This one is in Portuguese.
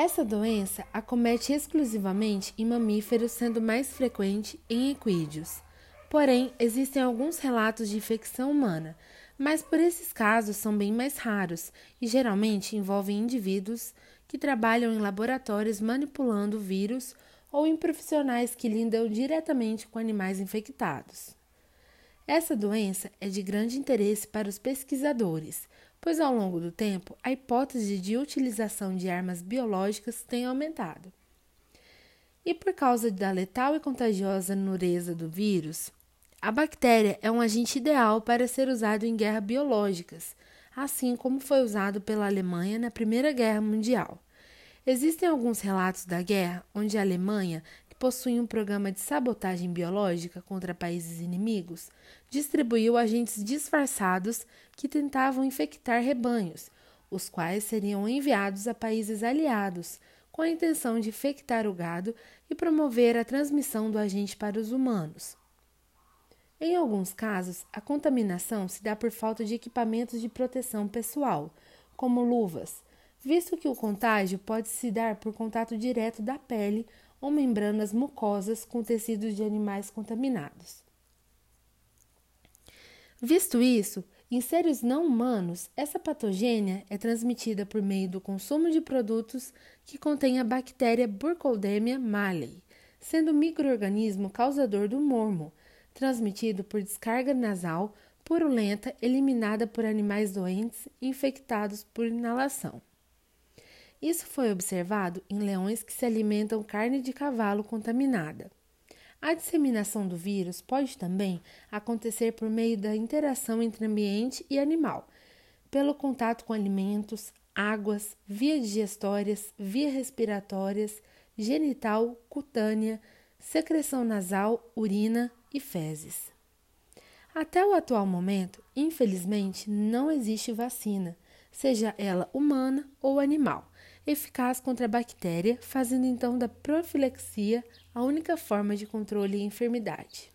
Essa doença acomete exclusivamente em mamíferos, sendo mais frequente em equídeos. Porém, existem alguns relatos de infecção humana, mas por esses casos são bem mais raros e geralmente envolvem indivíduos que trabalham em laboratórios manipulando vírus ou em profissionais que lidam diretamente com animais infectados. Essa doença é de grande interesse para os pesquisadores, pois ao longo do tempo a hipótese de utilização de armas biológicas tem aumentado. E por causa da letal e contagiosa nureza do vírus, a bactéria é um agente ideal para ser usado em guerras biológicas, assim como foi usado pela Alemanha na Primeira Guerra Mundial. Existem alguns relatos da guerra onde a Alemanha, possui um programa de sabotagem biológica contra países inimigos, distribuiu agentes disfarçados que tentavam infectar rebanhos, os quais seriam enviados a países aliados, com a intenção de infectar o gado e promover a transmissão do agente para os humanos. Em alguns casos, a contaminação se dá por falta de equipamentos de proteção pessoal, como luvas, visto que o contágio pode se dar por contato direto da pele ou membranas mucosas com tecidos de animais contaminados. Visto isso, em seres não humanos, essa patogênia é transmitida por meio do consumo de produtos que contêm a bactéria Burkholderia mallei, sendo o microorganismo causador do mormo, transmitido por descarga nasal purulenta eliminada por animais doentes infectados por inalação. Isso foi observado em leões que se alimentam carne de cavalo contaminada. A disseminação do vírus pode também acontecer por meio da interação entre ambiente e animal, pelo contato com alimentos, águas, vias digestórias, vias respiratórias, genital, cutânea, secreção nasal, urina e fezes. Até o atual momento, infelizmente, não existe vacina, seja ela humana ou animal, eficaz contra a bactéria, fazendo então da profilaxia a única forma de controle e enfermidade.